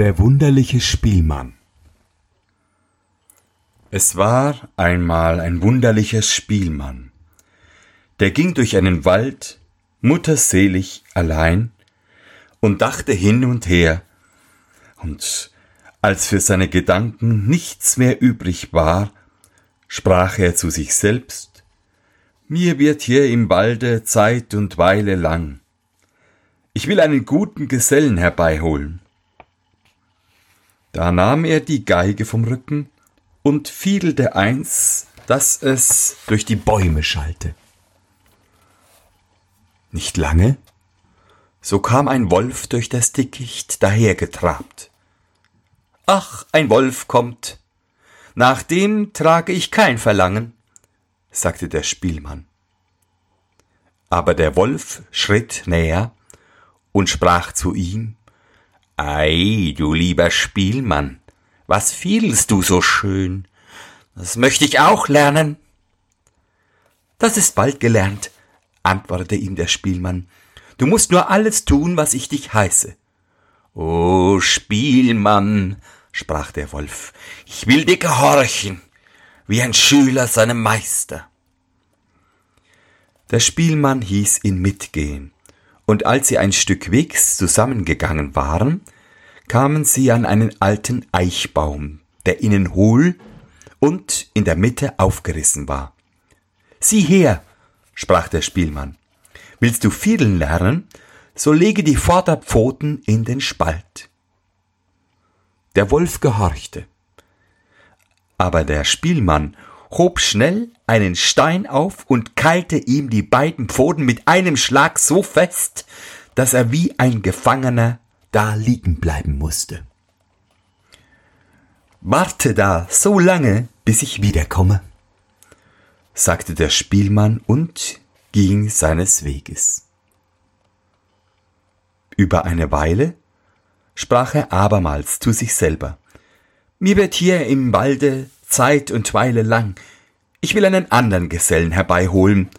Der wunderliche Spielmann Es war einmal ein wunderlicher Spielmann, der ging durch einen Wald, mutterselig allein, und dachte hin und her, und als für seine Gedanken nichts mehr übrig war, sprach er zu sich selbst, mir wird hier im Walde Zeit und Weile lang. Ich will einen guten Gesellen herbeiholen. Da nahm er die Geige vom Rücken und fiedelte eins, dass es durch die Bäume schallte. Nicht lange, so kam ein Wolf durch das Dickicht dahergetrabt. Ach, ein Wolf kommt. Nach dem trage ich kein Verlangen, sagte der Spielmann. Aber der Wolf schritt näher und sprach zu ihm, Ei, du lieber Spielmann, was fielst du so schön? Das möchte ich auch lernen. Das ist bald gelernt, antwortete ihm der Spielmann. Du musst nur alles tun, was ich dich heiße. O Spielmann, sprach der Wolf, ich will dir gehorchen, wie ein Schüler seinem Meister. Der Spielmann hieß ihn mitgehen, und als sie ein Stück Wegs zusammengegangen waren, kamen sie an einen alten Eichbaum, der innen hohl und in der Mitte aufgerissen war. Sieh her, sprach der Spielmann, willst du fiedeln lernen, so lege die Vorderpfoten in den Spalt. Der Wolf gehorchte. Aber der Spielmann hob schnell einen Stein auf und keilte ihm die beiden Pfoten mit einem Schlag so fest, dass er wie ein Gefangener da liegen bleiben musste. Warte da so lange, bis ich wiederkomme, sagte der Spielmann und ging seines Weges. Über eine Weile sprach er abermals zu sich selber. Mir wird hier im Walde Zeit und Weile lang. Ich will einen anderen Gesellen herbeiholen,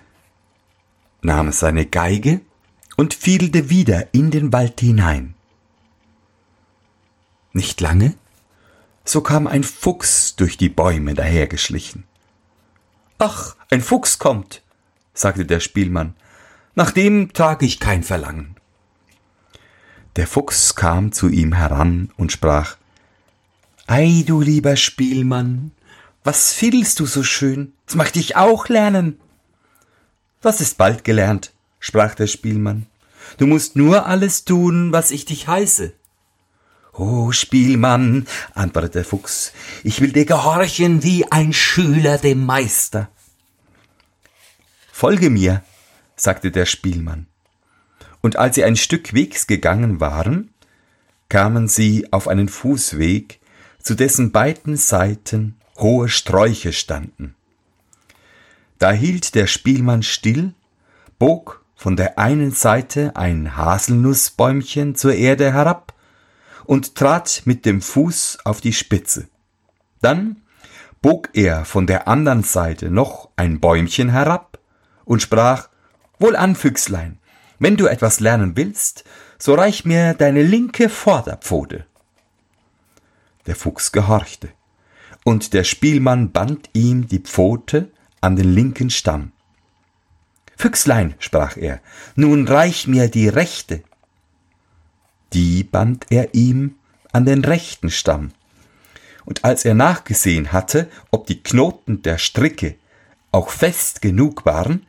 nahm seine Geige und fiedelte wieder in den Wald hinein. Nicht lange, so kam ein Fuchs durch die Bäume dahergeschlichen. Ach, ein Fuchs kommt, sagte der Spielmann, nach dem trage ich kein Verlangen. Der Fuchs kam zu ihm heran und sprach Ei, du lieber Spielmann, was fiedelst du so schön? Das möchte ich auch lernen. Das ist bald gelernt, sprach der Spielmann. Du musst nur alles tun, was ich dich heiße. O Spielmann, antwortete der Fuchs, ich will dir gehorchen wie ein Schüler dem Meister. Folge mir, sagte der Spielmann. Und als sie ein Stück Wegs gegangen waren, kamen sie auf einen Fußweg, zu dessen beiden Seiten hohe Sträuche standen. Da hielt der Spielmann still, bog von der einen Seite ein Haselnussbäumchen zur Erde herab und trat mit dem Fuß auf die Spitze. Dann bog er von der anderen Seite noch ein Bäumchen herab und sprach Wohlan, Füchslein, wenn du etwas lernen willst, so reich mir deine linke Vorderpfote. Der Fuchs gehorchte, und der Spielmann band ihm die Pfote an den linken Stamm. Füchslein, sprach er, nun reich mir die rechte die band er ihm an den rechten Stamm. Und als er nachgesehen hatte, ob die Knoten der Stricke auch fest genug waren,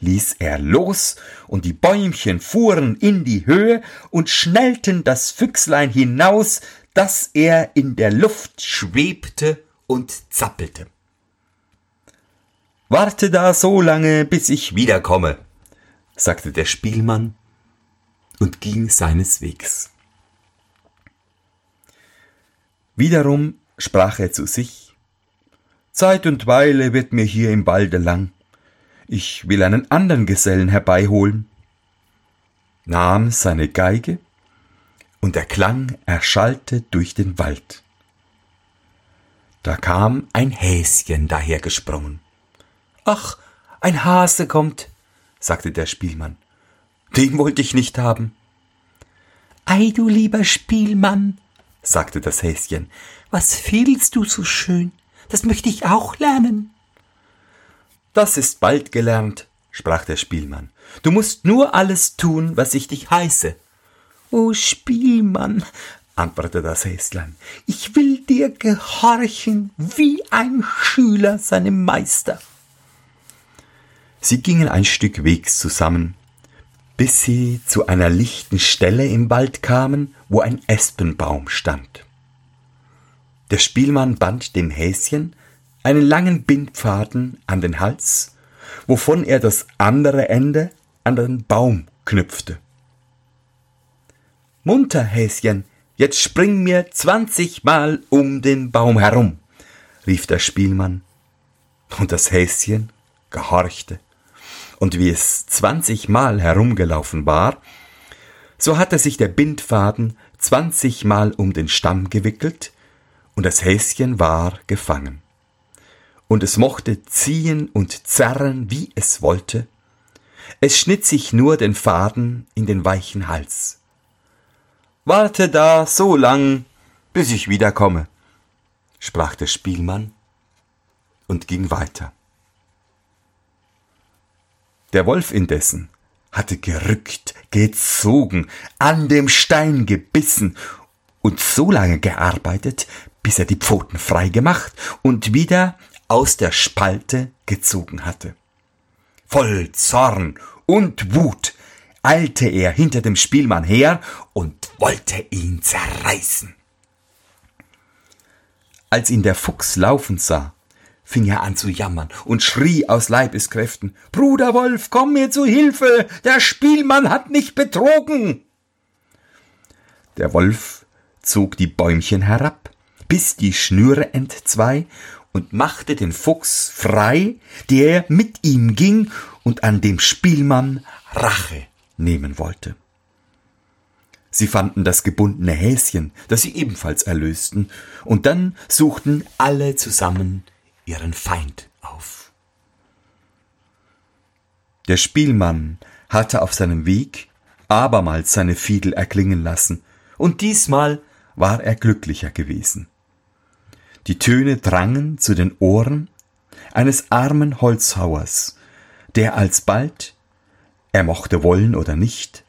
ließ er los, und die Bäumchen fuhren in die Höhe und schnellten das Füchslein hinaus, dass er in der Luft schwebte und zappelte. Warte da so lange, bis ich wiederkomme, sagte der Spielmann und ging seines Wegs. Wiederum sprach er zu sich Zeit und Weile wird mir hier im Walde lang. Ich will einen andern Gesellen herbeiholen, nahm seine Geige, und der Klang erschallte durch den Wald. Da kam ein Häschen dahergesprungen. Ach, ein Hase kommt, sagte der Spielmann. Den wollte ich nicht haben. Ei, du lieber Spielmann, sagte das Häschen. Was fehlst du so schön? Das möchte ich auch lernen. Das ist bald gelernt, sprach der Spielmann. Du musst nur alles tun, was ich dich heiße. O Spielmann, antwortete das Häslein, ich will dir gehorchen wie ein Schüler seinem Meister. Sie gingen ein Stück Wegs zusammen, bis sie zu einer lichten Stelle im Wald kamen, wo ein Espenbaum stand. Der Spielmann band dem Häschen einen langen Bindfaden an den Hals, wovon er das andere Ende an den Baum knüpfte. Munter, Häschen, jetzt spring mir zwanzigmal um den Baum herum, rief der Spielmann, und das Häschen gehorchte und wie es zwanzigmal herumgelaufen war, so hatte sich der Bindfaden zwanzigmal um den Stamm gewickelt, und das Häschen war gefangen. Und es mochte ziehen und zerren, wie es wollte, es schnitt sich nur den Faden in den weichen Hals. Warte da so lang, bis ich wiederkomme, sprach der Spielmann und ging weiter. Der Wolf indessen hatte gerückt, gezogen, an dem Stein gebissen und so lange gearbeitet, bis er die Pfoten frei gemacht und wieder aus der Spalte gezogen hatte. Voll Zorn und Wut eilte er hinter dem Spielmann her und wollte ihn zerreißen. Als ihn der Fuchs laufen sah, fing er an zu jammern und schrie aus Leibeskräften Bruder Wolf, komm mir zu Hilfe, der Spielmann hat mich betrogen. Der Wolf zog die Bäumchen herab, biss die Schnüre entzwei und machte den Fuchs frei, der mit ihm ging und an dem Spielmann Rache nehmen wollte. Sie fanden das gebundene Häschen, das sie ebenfalls erlösten, und dann suchten alle zusammen ihren Feind auf. Der Spielmann hatte auf seinem Weg abermals seine Fiedel erklingen lassen, und diesmal war er glücklicher gewesen. Die Töne drangen zu den Ohren eines armen Holzhauers, der alsbald, er mochte wollen oder nicht,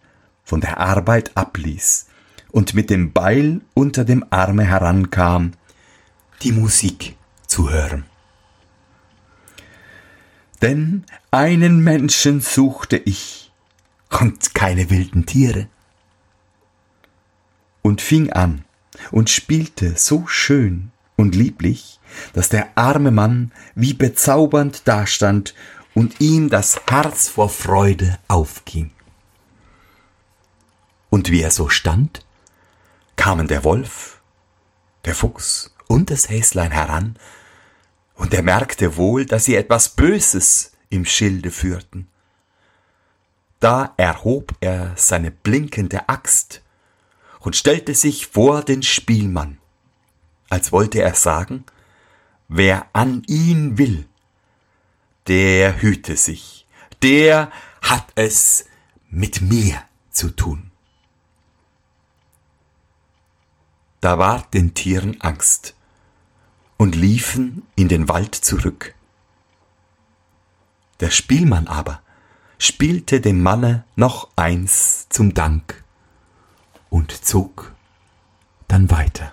von der Arbeit abließ und mit dem Beil unter dem Arme herankam, die Musik zu hören. Denn einen Menschen suchte ich und keine wilden Tiere. Und fing an und spielte so schön und lieblich, dass der arme Mann wie bezaubernd dastand und ihm das Herz vor Freude aufging. Und wie er so stand, kamen der Wolf, der Fuchs und das Häslein heran und er merkte wohl, dass sie etwas Böses im Schilde führten. Da erhob er seine blinkende Axt und stellte sich vor den Spielmann, als wollte er sagen, wer an ihn will, der hüte sich, der hat es mit mir zu tun. Da ward den Tieren Angst, und liefen in den Wald zurück. Der Spielmann aber spielte dem Manne noch eins zum Dank und zog dann weiter.